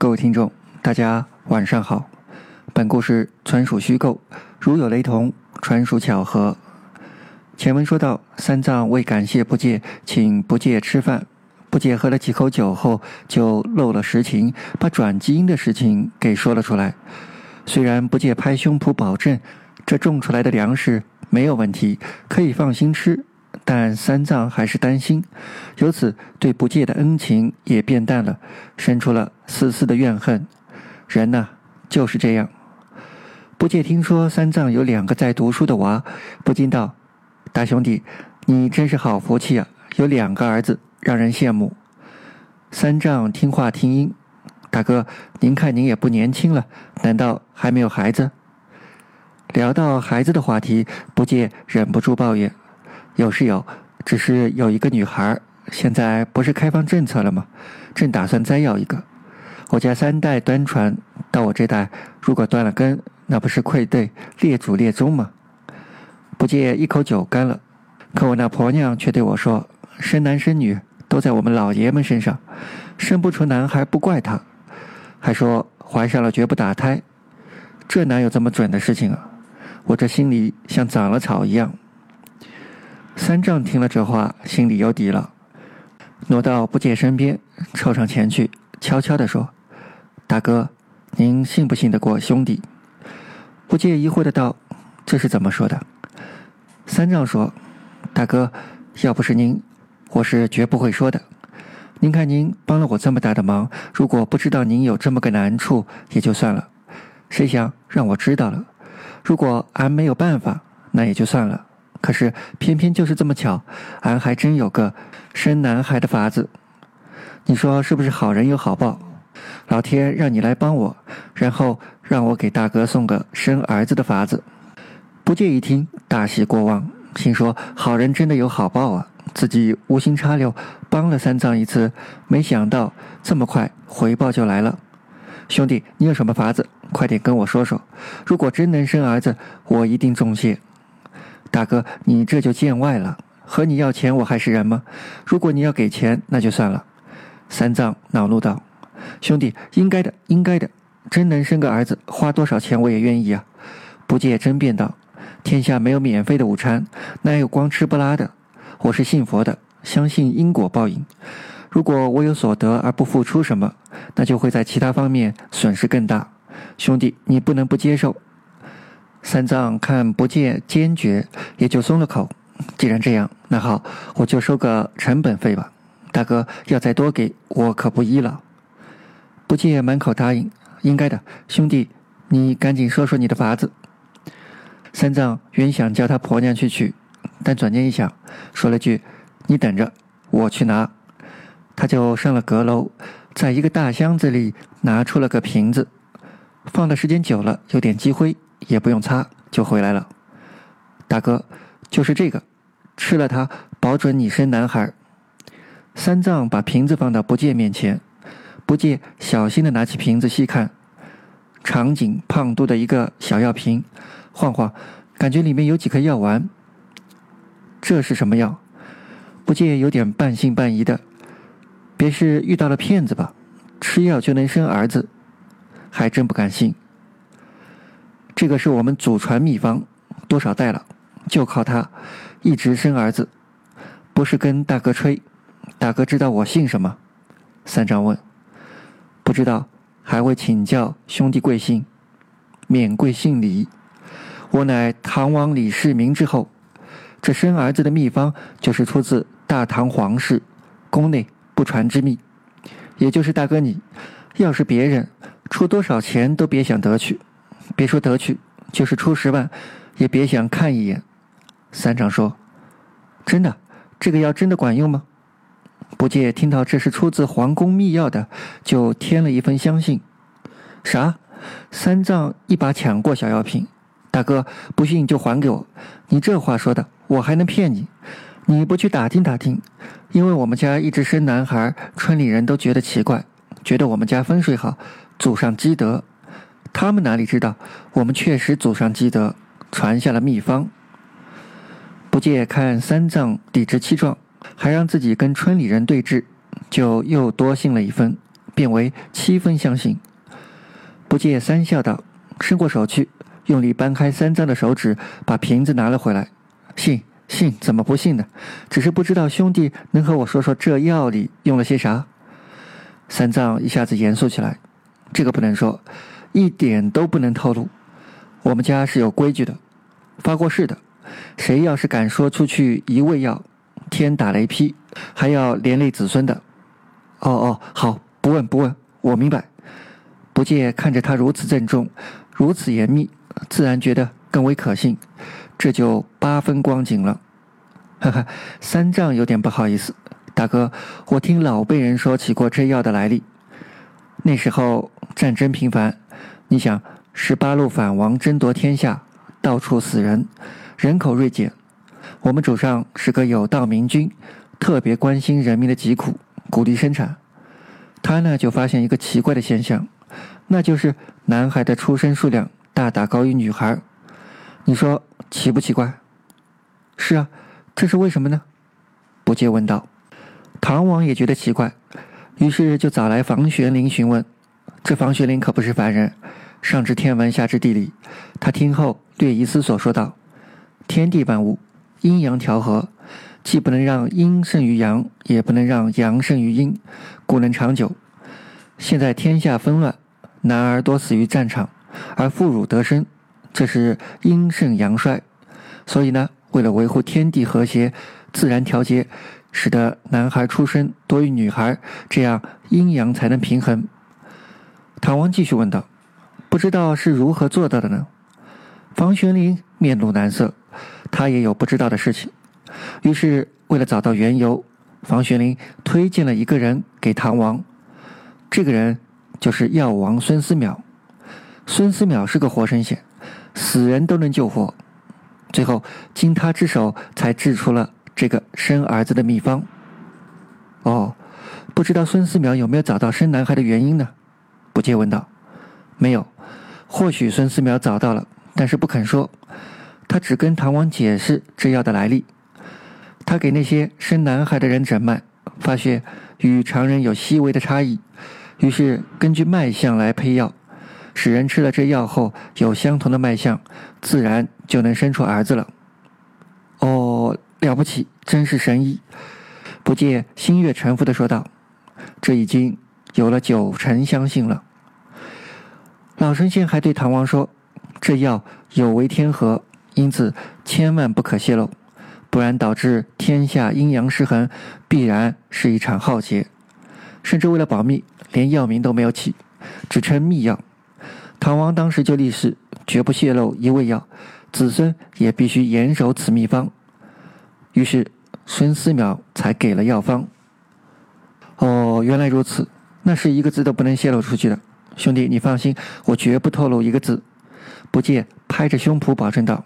各位听众，大家晚上好。本故事纯属虚构，如有雷同，纯属巧合。前文说到，三藏为感谢不戒，请不戒吃饭。不戒喝了几口酒后，就漏了实情，把转基因的事情给说了出来。虽然不戒拍胸脯保证，这种出来的粮食没有问题，可以放心吃。但三藏还是担心，由此对不戒的恩情也变淡了，生出了丝丝的怨恨。人呐，就是这样。不戒听说三藏有两个在读书的娃，不禁道：“大兄弟，你真是好福气啊，有两个儿子，让人羡慕。”三藏听话听音：“大哥，您看您也不年轻了，难道还没有孩子？”聊到孩子的话题，不戒忍不住抱怨。有是有，只是有一个女孩，现在不是开放政策了吗？正打算再要一个。我家三代端传，到我这代，如果断了根，那不是愧对列祖列宗吗？不借一口酒干了，可我那婆娘却对我说：“生男生女都在我们老爷们身上，生不出男孩不怪他，还说怀上了绝不打胎。这哪有这么准的事情啊？我这心里像长了草一样。”三藏听了这话，心里有底了，挪到不戒身边，凑上前去，悄悄地说：“大哥，您信不信得过兄弟？”不戒疑惑的道：“这是怎么说的？”三藏说：“大哥，要不是您，我是绝不会说的。您看您帮了我这么大的忙，如果不知道您有这么个难处，也就算了。谁想让我知道了？如果俺没有办法，那也就算了。”可是偏偏就是这么巧，俺还真有个生男孩的法子。你说是不是好人有好报？老天让你来帮我，然后让我给大哥送个生儿子的法子。不介一听，大喜过望，心说好人真的有好报啊！自己无心插柳，帮了三藏一次，没想到这么快回报就来了。兄弟，你有什么法子？快点跟我说说。如果真能生儿子，我一定重谢。大哥，你这就见外了。和你要钱，我还是人吗？如果你要给钱，那就算了。三藏恼怒道：“兄弟，应该的，应该的。真能生个儿子，花多少钱我也愿意啊！”不戒争辩道：“天下没有免费的午餐，哪有光吃不拉的？我是信佛的，相信因果报应。如果我有所得而不付出什么，那就会在其他方面损失更大。兄弟，你不能不接受。”三藏看不见坚决，也就松了口。既然这样，那好，我就收个成本费吧。大哥要再多给我，可不依了。不戒满口答应，应该的。兄弟，你赶紧说说你的法子。三藏原想叫他婆娘去取，但转念一想，说了句：“你等着，我去拿。”他就上了阁楼，在一个大箱子里拿出了个瓶子，放的时间久了，有点积灰。也不用擦就回来了，大哥，就是这个，吃了它保准你生男孩。三藏把瓶子放到不戒面前，不戒小心的拿起瓶子细看，长颈胖嘟的一个小药瓶，晃晃，感觉里面有几颗药丸。这是什么药？不戒有点半信半疑的，别是遇到了骗子吧？吃药就能生儿子，还真不敢信。这个是我们祖传秘方，多少代了，就靠它，一直生儿子。不是跟大哥吹，大哥知道我姓什么？三藏问。不知道，还会请教兄弟贵姓？免贵姓李。我乃唐王李世民之后。这生儿子的秘方，就是出自大唐皇室宫内不传之秘。也就是大哥你，要是别人出多少钱都别想得去。别说得去，就是出十万，也别想看一眼。三藏说：“真的，这个药真的管用吗？”不戒听到这是出自皇宫秘药的，就添了一份相信。啥？三藏一把抢过小药瓶：“大哥，不信就还给我。你这话说的，我还能骗你？你不去打听打听？因为我们家一直生男孩，村里人都觉得奇怪，觉得我们家风水好，祖上积德。”他们哪里知道，我们确实祖上积德，传下了秘方。不借看三藏理直气壮，还让自己跟村里人对峙，就又多信了一分，变为七分相信。不戒三笑道：“伸过手去，用力掰开三藏的手指，把瓶子拿了回来。信信，怎么不信呢？只是不知道兄弟能和我说说这药里用了些啥。”三藏一下子严肃起来：“这个不能说，一点都不能透露。我们家是有规矩的，发过誓的。谁要是敢说出去一味药，天打雷劈，还要连累子孙的。”哦哦，好，不问不问，我明白。不戒看着他如此郑重，如此严密，自然觉得更为可信，这就八分光景了。哈哈，三藏有点不好意思，大哥，我听老辈人说起过这药的来历。那时候战争频繁，你想十八路反王争夺天下，到处死人，人口锐减。我们主上是个有道明君，特别关心人民的疾苦，鼓励生产。他呢就发现一个奇怪的现象。那就是男孩的出生数量大大高于女孩，你说奇不奇怪？是啊，这是为什么呢？不戒问道。唐王也觉得奇怪，于是就找来房玄龄询问。这房玄龄可不是凡人，上知天文，下知地理。他听后略一思索，说道：“天地万物，阴阳调和，既不能让阴胜于阳，也不能让阳胜于阴，故能长久。现在天下纷乱。”男儿多死于战场，而妇孺得生，这是阴盛阳衰。所以呢，为了维护天地和谐、自然调节，使得男孩出生多于女孩，这样阴阳才能平衡。唐王继续问道：“不知道是如何做到的呢？”房玄龄面露难色，他也有不知道的事情。于是，为了找到缘由，房玄龄推荐了一个人给唐王。这个人。就是药王孙思邈，孙思邈是个活神仙，死人都能救活。最后经他之手，才制出了这个生儿子的秘方。哦，不知道孙思邈有没有找到生男孩的原因呢？不戒问道。没有，或许孙思邈找到了，但是不肯说。他只跟唐王解释这药的来历。他给那些生男孩的人诊脉，发现与常人有细微的差异。于是根据脉象来配药，使人吃了这药后有相同的脉象，自然就能生出儿子了。哦，了不起，真是神医！不戒心悦诚服的说道：“这已经有了九成相信了。”老神仙还对唐王说：“这药有违天和，因此千万不可泄露，不然导致天下阴阳失衡，必然是一场浩劫。甚至为了保密。”连药名都没有起，只称秘药。唐王当时就立誓，绝不泄露一味药，子孙也必须严守此秘方。于是孙思邈才给了药方。哦，原来如此，那是一个字都不能泄露出去的。兄弟，你放心，我绝不透露一个字。不借拍着胸脯保证道：“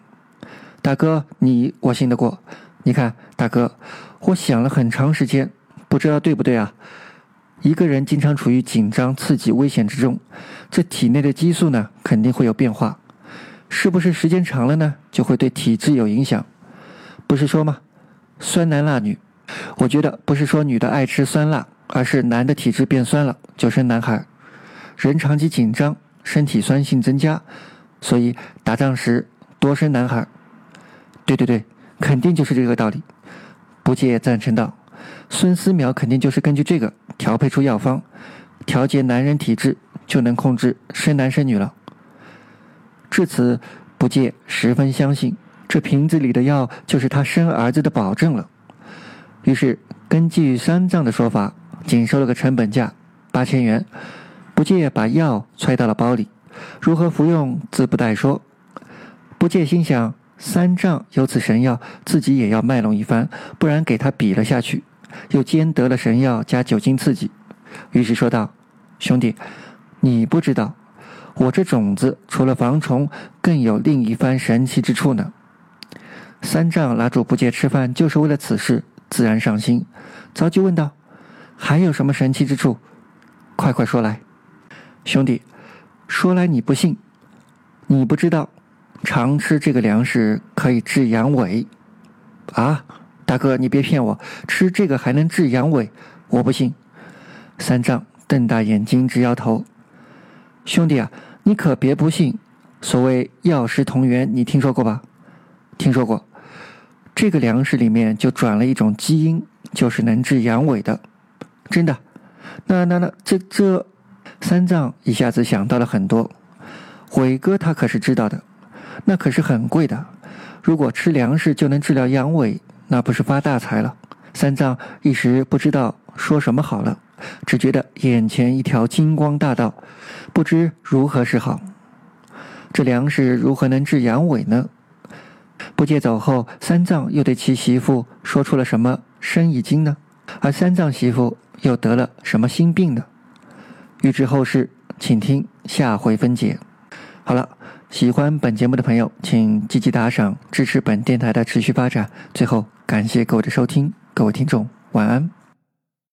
大哥，你我信得过。你看，大哥，我想了很长时间，不知道对不对啊？”一个人经常处于紧张、刺激、危险之中，这体内的激素呢，肯定会有变化。是不是时间长了呢，就会对体质有影响？不是说吗？酸男辣女，我觉得不是说女的爱吃酸辣，而是男的体质变酸了，就生男孩。人长期紧张，身体酸性增加，所以打仗时多生男孩。对对对，肯定就是这个道理。不戒赞成道。孙思邈肯定就是根据这个调配出药方，调节男人体质，就能控制生男生女了。至此，不戒十分相信这瓶子里的药就是他生儿子的保证了。于是，根据三藏的说法，仅收了个成本价八千元。不戒把药揣到了包里，如何服用自不待说。不戒心想，三藏有此神药，自己也要卖弄一番，不然给他比了下去。又兼得了神药加酒精刺激，于是说道：“兄弟，你不知道，我这种子除了防虫，更有另一番神奇之处呢。”三藏拉住不戒吃饭，就是为了此事，自然上心，早就问道：“还有什么神奇之处？快快说来，兄弟，说来你不信，你不知道，常吃这个粮食可以治阳痿，啊？”大哥，你别骗我，吃这个还能治阳痿？我不信。三藏瞪大眼睛直摇头。兄弟啊，你可别不信，所谓药食同源，你听说过吧？听说过。这个粮食里面就转了一种基因，就是能治阳痿的，真的。那那那，这这，三藏一下子想到了很多。伟哥他可是知道的，那可是很贵的。如果吃粮食就能治疗阳痿，那不是发大财了？三藏一时不知道说什么好了，只觉得眼前一条金光大道，不知如何是好。这粮食如何能治阳痿呢？不借走后，三藏又对其媳妇说出了什么生意经呢？而三藏媳妇又得了什么心病呢？欲知后事，请听下回分解。好了，喜欢本节目的朋友，请积极打赏，支持本电台的持续发展。最后，感谢各位的收听，各位听众，晚安。